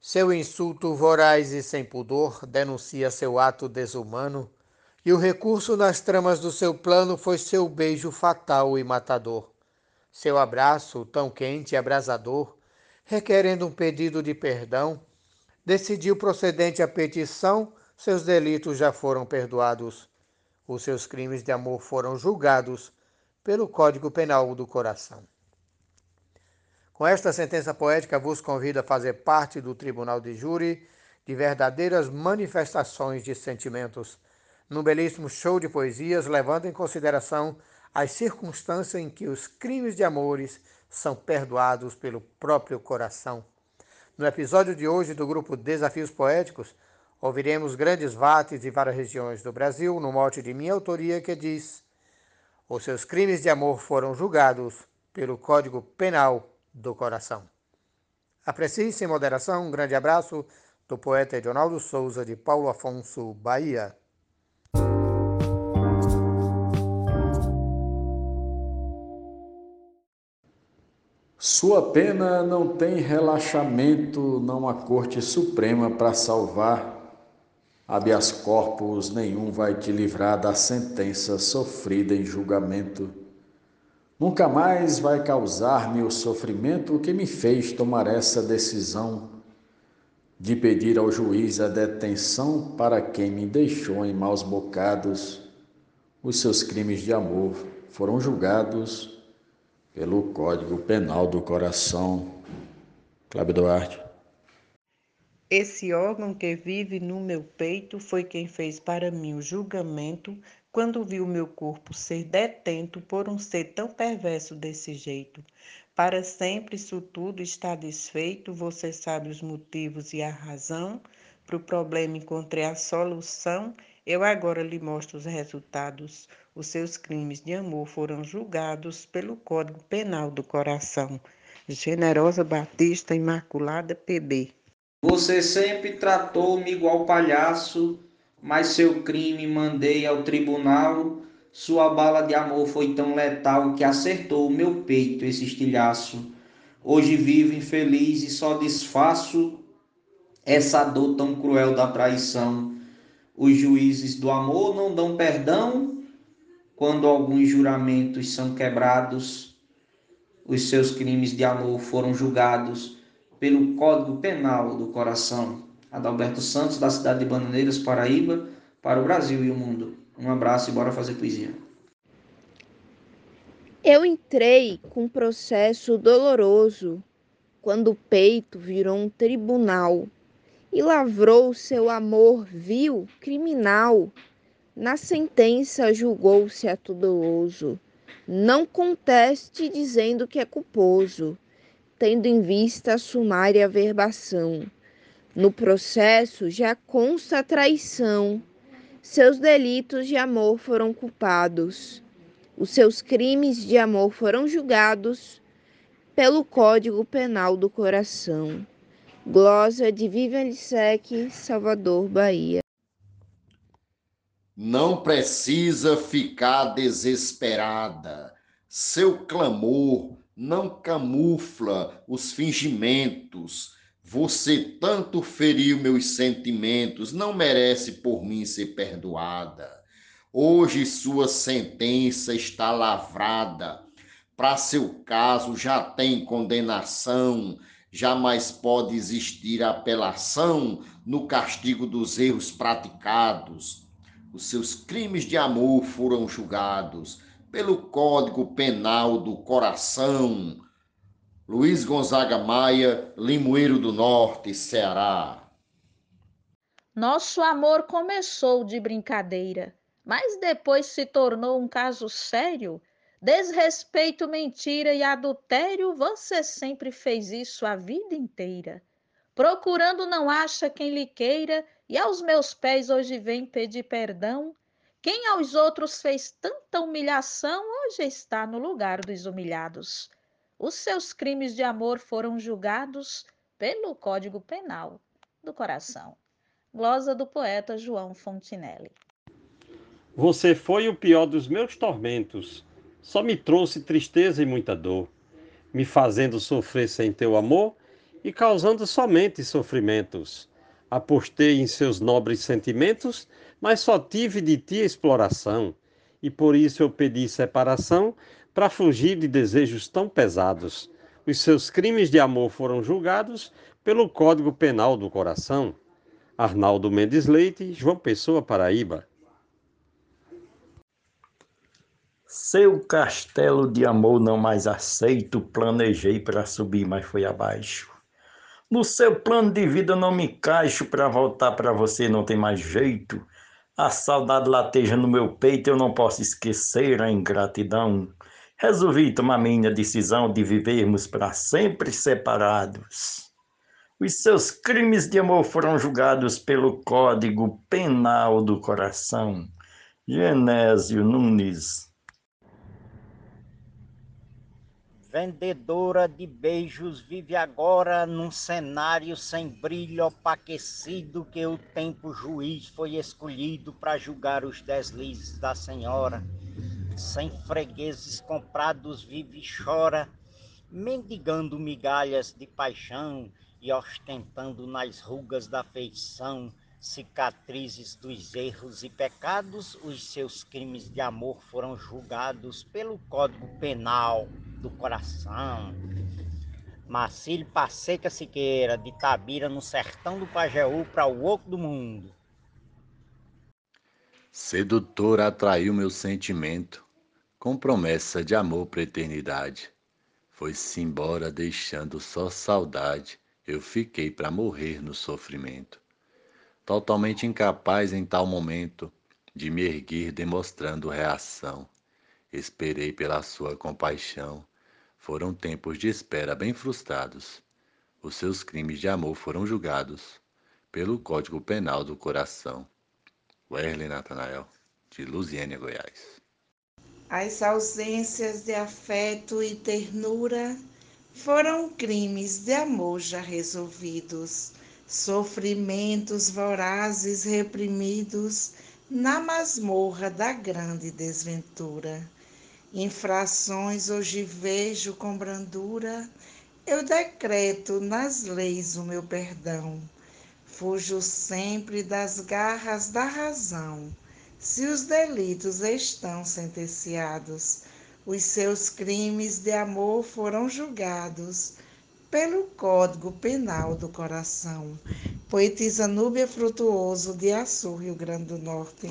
Seu insulto voraz e sem pudor denuncia seu ato desumano, e o recurso nas tramas do seu plano foi seu beijo fatal e matador. Seu abraço, tão quente e abrasador, requerendo um pedido de perdão, decidiu procedente à petição, seus delitos já foram perdoados. Os seus crimes de amor foram julgados pelo Código Penal do Coração. Com esta sentença poética, vos convido a fazer parte do Tribunal de Júri de verdadeiras manifestações de sentimentos, num belíssimo show de poesias, levando em consideração as circunstâncias em que os crimes de amores são perdoados pelo próprio coração. No episódio de hoje do grupo Desafios Poéticos, ouviremos grandes vates de várias regiões do Brasil, no mote de minha autoria que diz: Os seus crimes de amor foram julgados pelo Código Penal do coração. Aprecie sem moderação. Um grande abraço do poeta Edonaldo Souza, de Paulo Afonso, Bahia. Sua pena não tem relaxamento, não há corte suprema para salvar. Habeas corpus nenhum vai te livrar da sentença sofrida em julgamento. Nunca mais vai causar-me o sofrimento que me fez tomar essa decisão de pedir ao juiz a detenção para quem me deixou em maus bocados. Os seus crimes de amor foram julgados pelo Código Penal do Coração. Cláudio Duarte. Esse órgão que vive no meu peito foi quem fez para mim o julgamento quando vi o meu corpo ser detento por um ser tão perverso desse jeito. Para sempre isso tudo está desfeito, você sabe os motivos e a razão. Para o problema encontrei a solução, eu agora lhe mostro os resultados. Os seus crimes de amor foram julgados pelo Código Penal do Coração. Generosa Batista Imaculada PB. Você sempre tratou-me igual palhaço mas seu crime mandei ao tribunal. Sua bala de amor foi tão letal que acertou o meu peito esse estilhaço. Hoje vivo infeliz e só desfaço essa dor tão cruel da traição. Os juízes do amor não dão perdão quando alguns juramentos são quebrados. Os seus crimes de amor foram julgados pelo Código Penal do Coração. Adalberto Santos, da cidade de Bananeiras, Paraíba, para o Brasil e o mundo. Um abraço e bora fazer poesia. Eu entrei com um processo doloroso quando o peito virou um tribunal e lavrou seu amor vil, criminal. Na sentença julgou-se a doloso. Não conteste dizendo que é culposo, tendo em vista a sumária verbação no processo já consta a traição. Seus delitos de amor foram culpados. Os seus crimes de amor foram julgados pelo Código Penal do Coração. Glosa de Vivian Lissec, Salvador, Bahia. Não precisa ficar desesperada. Seu clamor não camufla os fingimentos você tanto feriu meus sentimentos, não merece por mim ser perdoada. Hoje sua sentença está lavrada. Para seu caso já tem condenação, jamais pode existir apelação no castigo dos erros praticados. Os seus crimes de amor foram julgados pelo Código Penal do Coração Luiz Gonzaga Maia, Limoeiro do Norte, Ceará. Nosso amor começou de brincadeira, mas depois se tornou um caso sério. Desrespeito, mentira e adultério, você sempre fez isso a vida inteira. Procurando não acha quem lhe queira, e aos meus pés hoje vem pedir perdão. Quem aos outros fez tanta humilhação, hoje está no lugar dos humilhados. Os seus crimes de amor foram julgados pelo Código Penal do Coração. Glosa do poeta João Fontinelli. Você foi o pior dos meus tormentos, só me trouxe tristeza e muita dor, me fazendo sofrer sem teu amor e causando somente sofrimentos. Apostei em seus nobres sentimentos, mas só tive de ti exploração, e por isso eu pedi separação para fugir de desejos tão pesados. Os seus crimes de amor foram julgados pelo Código Penal do Coração. Arnaldo Mendes Leite, João Pessoa, Paraíba. Seu castelo de amor não mais aceito, planejei para subir, mas foi abaixo. No seu plano de vida não me encaixo, para voltar para você não tem mais jeito. A saudade lateja no meu peito, eu não posso esquecer a ingratidão. Resolvi tomar minha decisão de vivermos para sempre separados. Os seus crimes de amor foram julgados pelo Código Penal do Coração. Genésio Nunes vendedora de beijos, vive agora num cenário sem brilho opaquecido que o tempo juiz foi escolhido para julgar os deslizes da senhora. Sem fregueses comprados vive e chora, mendigando migalhas de paixão e ostentando nas rugas da feição cicatrizes dos erros e pecados, os seus crimes de amor foram julgados pelo Código Penal do Coração. Marcílio Passeca Siqueira, de Tabira, no sertão do Pajeú, para o oco do mundo. Sedutor atraiu meu sentimento, com promessa de amor para eternidade. Foi-se embora deixando só saudade, eu fiquei para morrer no sofrimento totalmente incapaz em tal momento de me erguer demonstrando reação. Esperei pela sua compaixão. Foram tempos de espera bem frustrados. Os seus crimes de amor foram julgados pelo Código Penal do Coração. Werley Natanael, de Lusiânia, Goiás. As ausências de afeto e ternura foram crimes de amor já resolvidos sofrimentos vorazes reprimidos na masmorra da grande desventura. Infrações hoje vejo com brandura, eu decreto nas leis o meu perdão. Fujo sempre das garras da razão, se os delitos estão sentenciados. Os seus crimes de amor foram julgados pelo Código Penal do Coração. Poetisa Núbia Frutuoso, de Açu, Rio Grande do Norte.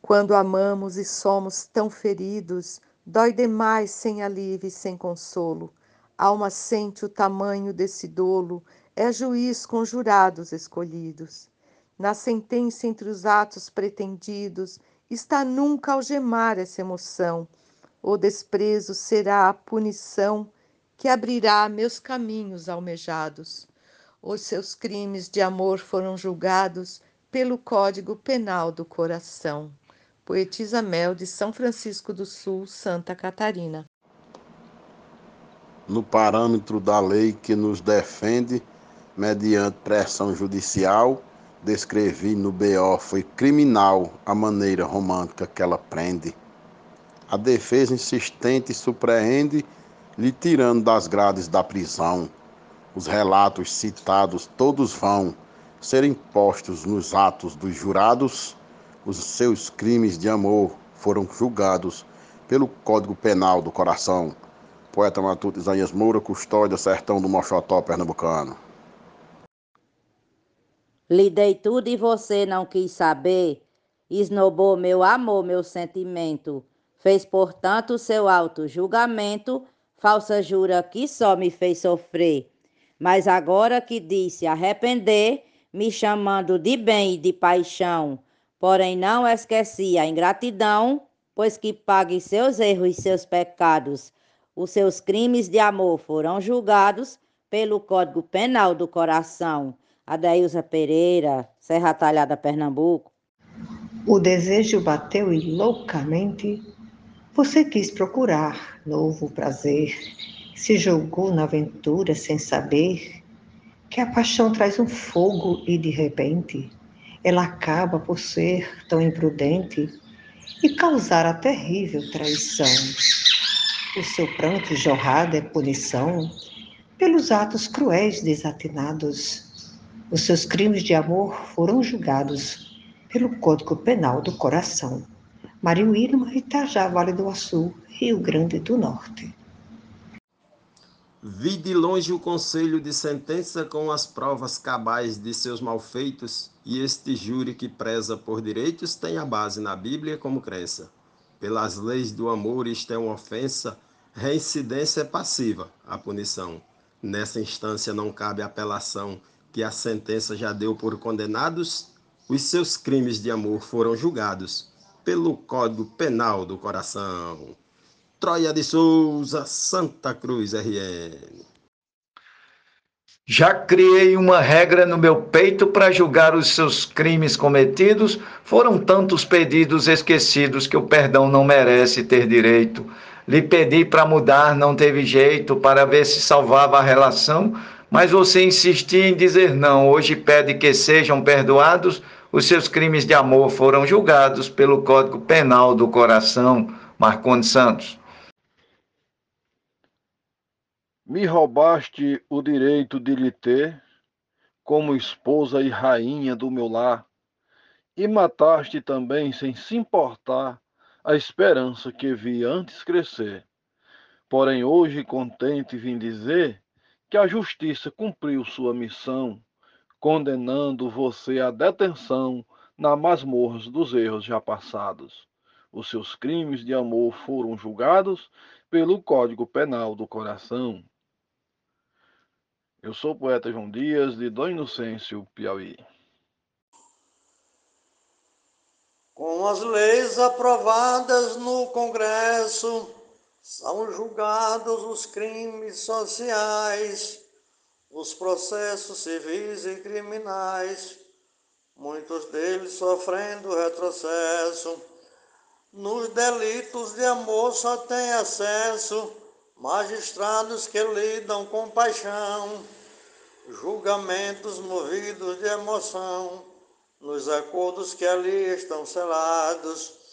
Quando amamos e somos tão feridos, dói demais sem alívio e sem consolo. Alma sente o tamanho desse dolo, é juiz com jurados escolhidos. Na sentença entre os atos pretendidos, está nunca algemar essa emoção. O desprezo será a punição que abrirá meus caminhos almejados. Os seus crimes de amor foram julgados pelo Código Penal do Coração. Poetisa Mel de São Francisco do Sul, Santa Catarina. No parâmetro da lei que nos defende, mediante pressão judicial, descrevi no BO foi criminal a maneira romântica que ela prende. A defesa insistente surpreende lhe tirando das grades da prisão. Os relatos citados todos vão serem postos nos atos dos jurados. Os seus crimes de amor foram julgados pelo Código Penal do Coração. Poeta Matuto Isaías Moura, Custódia, Sertão do Mochotó, Pernambucano. Lhe dei tudo e você não quis saber. Esnobou meu amor, meu sentimento. Fez, portanto, seu alto julgamento falsa jura que só me fez sofrer. Mas agora que disse arrepender, me chamando de bem e de paixão, porém não esqueci a ingratidão, pois que pague seus erros e seus pecados. Os seus crimes de amor foram julgados pelo Código Penal do Coração. Adeilza Pereira, Serra Talhada, Pernambuco. O desejo bateu e loucamente você quis procurar novo prazer, se jogou na aventura sem saber que a paixão traz um fogo e de repente ela acaba por ser tão imprudente e causar a terrível traição. O seu pranto jorrado é punição, pelos atos cruéis desatinados. Os seus crimes de amor foram julgados pelo Código Penal do Coração. Mário Wilma, Itajá, Vale do Açu, Rio Grande do Norte. Vi de longe o conselho de sentença com as provas cabais de seus malfeitos, e este júri que preza por direitos tem a base na Bíblia como crença. Pelas leis do amor isto é uma ofensa, reincidência é passiva, a punição. Nessa instância não cabe apelação, que a sentença já deu por condenados, os seus crimes de amor foram julgados pelo Código Penal do Coração. Troia de Souza, Santa Cruz, RN. Já criei uma regra no meu peito para julgar os seus crimes cometidos. Foram tantos pedidos esquecidos que o perdão não merece ter direito. Lhe pedi para mudar, não teve jeito, para ver se salvava a relação, mas você insistia em dizer não. Hoje pede que sejam perdoados. Os seus crimes de amor foram julgados pelo Código Penal do Coração. Marcondes Santos. Me roubaste o direito de lhe ter como esposa e rainha do meu lar, e mataste também, sem se importar, a esperança que vi antes crescer. Porém, hoje, contente, vim dizer que a justiça cumpriu sua missão, condenando você à detenção na masmorras dos erros já passados. Os seus crimes de amor foram julgados pelo Código Penal do Coração. Eu sou o poeta João Dias, de Dom Inocêncio, Piauí. Com as leis aprovadas no Congresso, são julgados os crimes sociais, os processos civis e criminais, muitos deles sofrendo retrocesso. Nos delitos de amor só tem acesso magistrados que lidam com paixão julgamentos movidos de emoção, nos acordos que ali estão selados.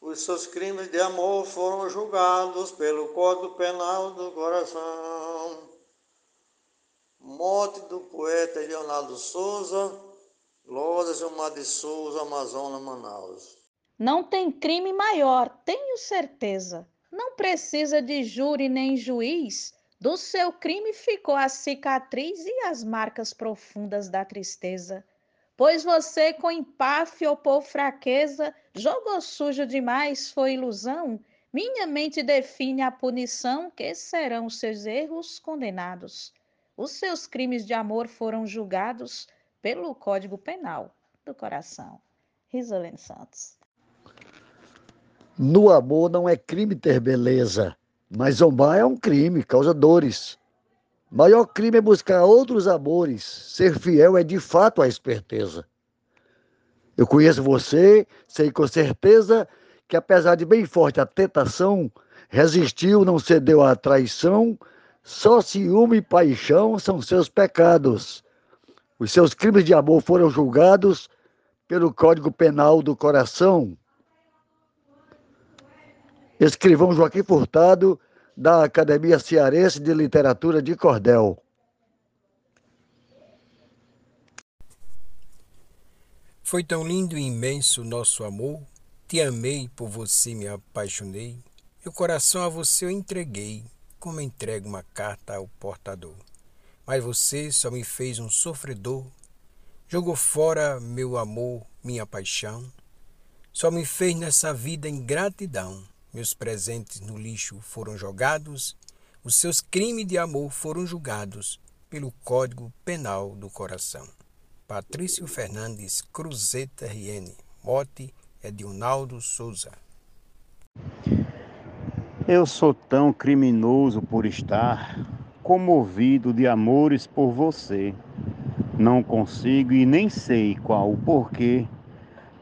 Os seus crimes de amor foram julgados pelo Código Penal do Coração. Morte do poeta Leonardo Souza, Lourdes Gilmar de Souza, Amazonas, Manaus. Não tem crime maior, tenho certeza. Não precisa de júri nem juiz do seu crime ficou a cicatriz e as marcas profundas da tristeza. Pois você, com empáfia ou por fraqueza, jogou sujo demais, foi ilusão. Minha mente define a punição, que serão seus erros condenados. Os seus crimes de amor foram julgados pelo Código Penal do Coração. Risolene Santos. No amor não é crime ter beleza, mas zombar é um crime, causa dores. Maior crime é buscar outros amores. Ser fiel é de fato a esperteza. Eu conheço você, sei com certeza que apesar de bem forte a tentação, resistiu, não cedeu à traição. Só ciúme e paixão são seus pecados. Os seus crimes de amor foram julgados pelo Código Penal do Coração. Escrivão Joaquim Furtado, da Academia Cearense de Literatura de Cordel. Foi tão lindo e imenso nosso amor, te amei, por você me apaixonei, meu coração a você eu entreguei, como entrego uma carta ao portador. Mas você só me fez um sofredor, jogou fora meu amor, minha paixão, só me fez nessa vida ingratidão. Meus presentes no lixo foram jogados, os seus crimes de amor foram julgados pelo Código Penal do Coração. Patrício Fernandes Cruzeta RN. Mote é Unaldo Souza. Eu sou tão criminoso por estar comovido de amores por você. Não consigo e nem sei qual o porquê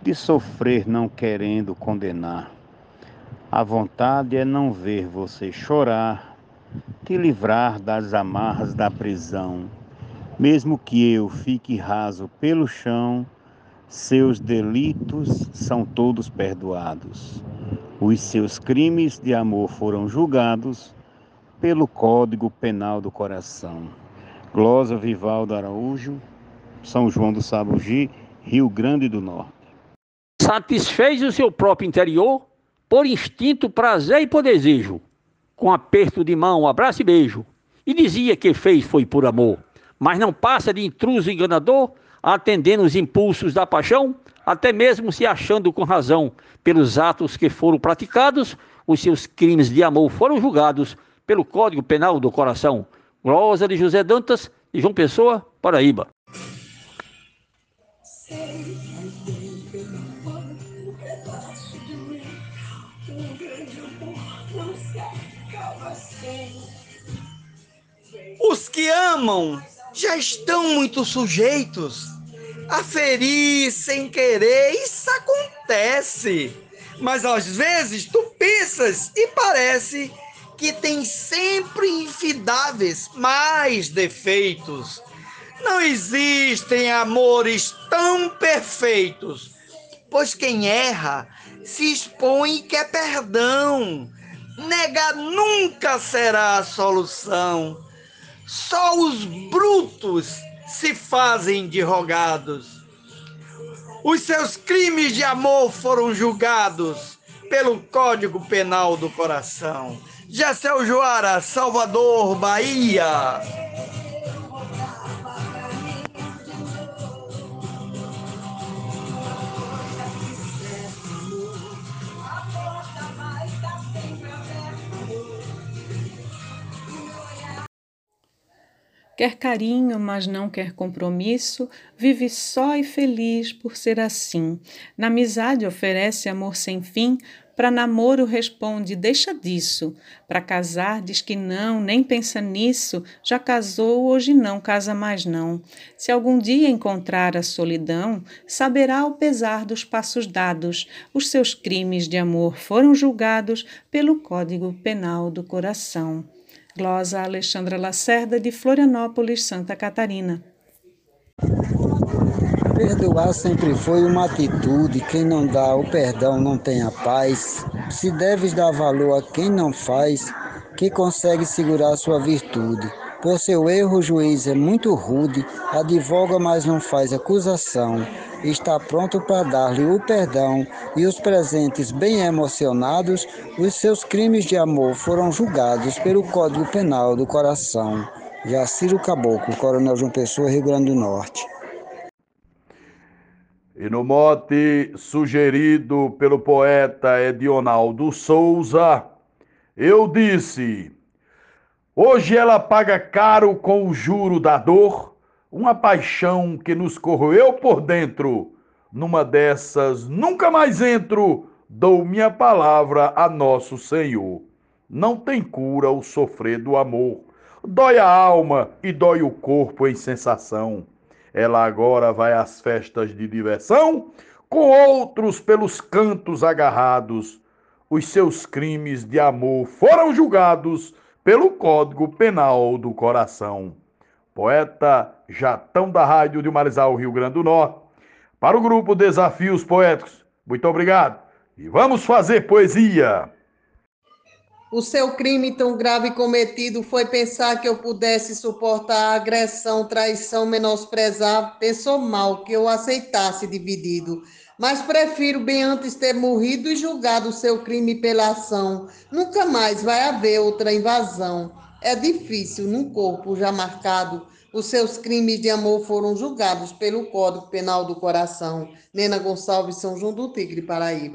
de sofrer não querendo condenar. A vontade é não ver você chorar, te livrar das amarras da prisão. Mesmo que eu fique raso pelo chão, seus delitos são todos perdoados. Os seus crimes de amor foram julgados pelo Código Penal do Coração. Glosa Vivaldo Araújo, São João do Sabugi, Rio Grande do Norte. Satisfez o seu próprio interior por instinto, prazer e por desejo, com aperto de mão, abraço e beijo. E dizia que fez foi por amor, mas não passa de intruso enganador, atendendo os impulsos da paixão, até mesmo se achando com razão pelos atos que foram praticados, os seus crimes de amor foram julgados pelo Código Penal do Coração. Rosa de José Dantas, de João Pessoa, Paraíba. Os que amam já estão muito sujeitos a ferir sem querer. Isso acontece. Mas às vezes tu pensas e parece que tem sempre infidáveis mais defeitos. Não existem amores tão perfeitos, pois quem erra se expõe e quer perdão. Negar nunca será a solução. Só os brutos se fazem de rogados. Os seus crimes de amor foram julgados pelo Código Penal do Coração. Gessel Joara, Salvador, Bahia. Quer carinho, mas não quer compromisso, vive só e feliz por ser assim. Na amizade oferece amor sem fim, para namoro responde deixa disso. Para casar diz que não, nem pensa nisso. Já casou, hoje não casa mais não. Se algum dia encontrar a solidão, saberá o pesar dos passos dados. Os seus crimes de amor foram julgados pelo Código Penal do Coração. Glosa Alexandra Lacerda, de Florianópolis, Santa Catarina. Perdoar sempre foi uma atitude. Quem não dá o perdão não tem a paz. Se deves dar valor a quem não faz, que consegue segurar sua virtude. Por seu erro, o juiz é muito rude, advoga, mas não faz acusação. Está pronto para dar-lhe o perdão e os presentes bem emocionados, os seus crimes de amor foram julgados pelo Código Penal do Coração. Jaciro Caboclo, Coronel João Pessoa, Rio Grande do Norte. E no mote sugerido pelo poeta Edionaldo Souza, eu disse: Hoje ela paga caro com o juro da dor, uma paixão que nos corroeu por dentro. Numa dessas, nunca mais entro, dou minha palavra a nosso Senhor. Não tem cura o sofrer do amor. Dói a alma e dói o corpo em sensação. Ela agora vai às festas de diversão, com outros pelos cantos agarrados. Os seus crimes de amor foram julgados pelo Código Penal do Coração. Poeta Jatão da Rádio de Marizal, Rio Grande do Norte. Para o grupo Desafios Poéticos, muito obrigado. E vamos fazer poesia. O seu crime tão grave cometido foi pensar que eu pudesse suportar a agressão, traição, menosprezar. Pensou mal que eu aceitasse dividido mas prefiro bem antes ter morrido e julgado o seu crime pela ação. Nunca mais vai haver outra invasão. É difícil, num corpo já marcado, os seus crimes de amor foram julgados pelo Código Penal do Coração. Nena Gonçalves, São João do Tigre, Paraíba.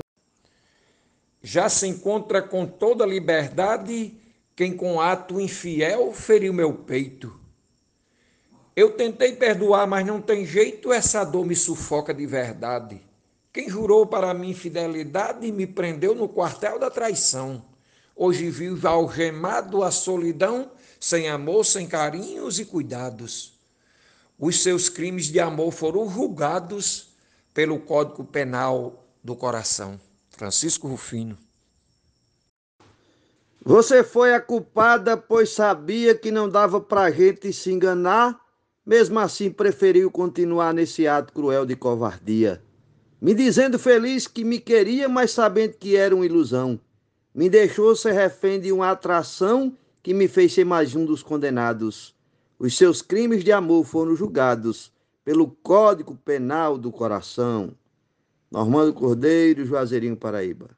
Já se encontra com toda liberdade quem com ato infiel feriu meu peito. Eu tentei perdoar, mas não tem jeito, essa dor me sufoca de verdade. Quem jurou para mim fidelidade me prendeu no quartel da traição. Hoje vivo algemado à solidão, sem amor, sem carinhos e cuidados. Os seus crimes de amor foram julgados pelo Código Penal do Coração. Francisco Rufino. Você foi a culpada, pois sabia que não dava pra gente se enganar, mesmo assim preferiu continuar nesse ato cruel de covardia me dizendo feliz que me queria, mas sabendo que era uma ilusão. Me deixou ser refém de uma atração que me fez ser mais um dos condenados. Os seus crimes de amor foram julgados pelo Código Penal do Coração. Normando Cordeiro, Juazeirinho, Paraíba.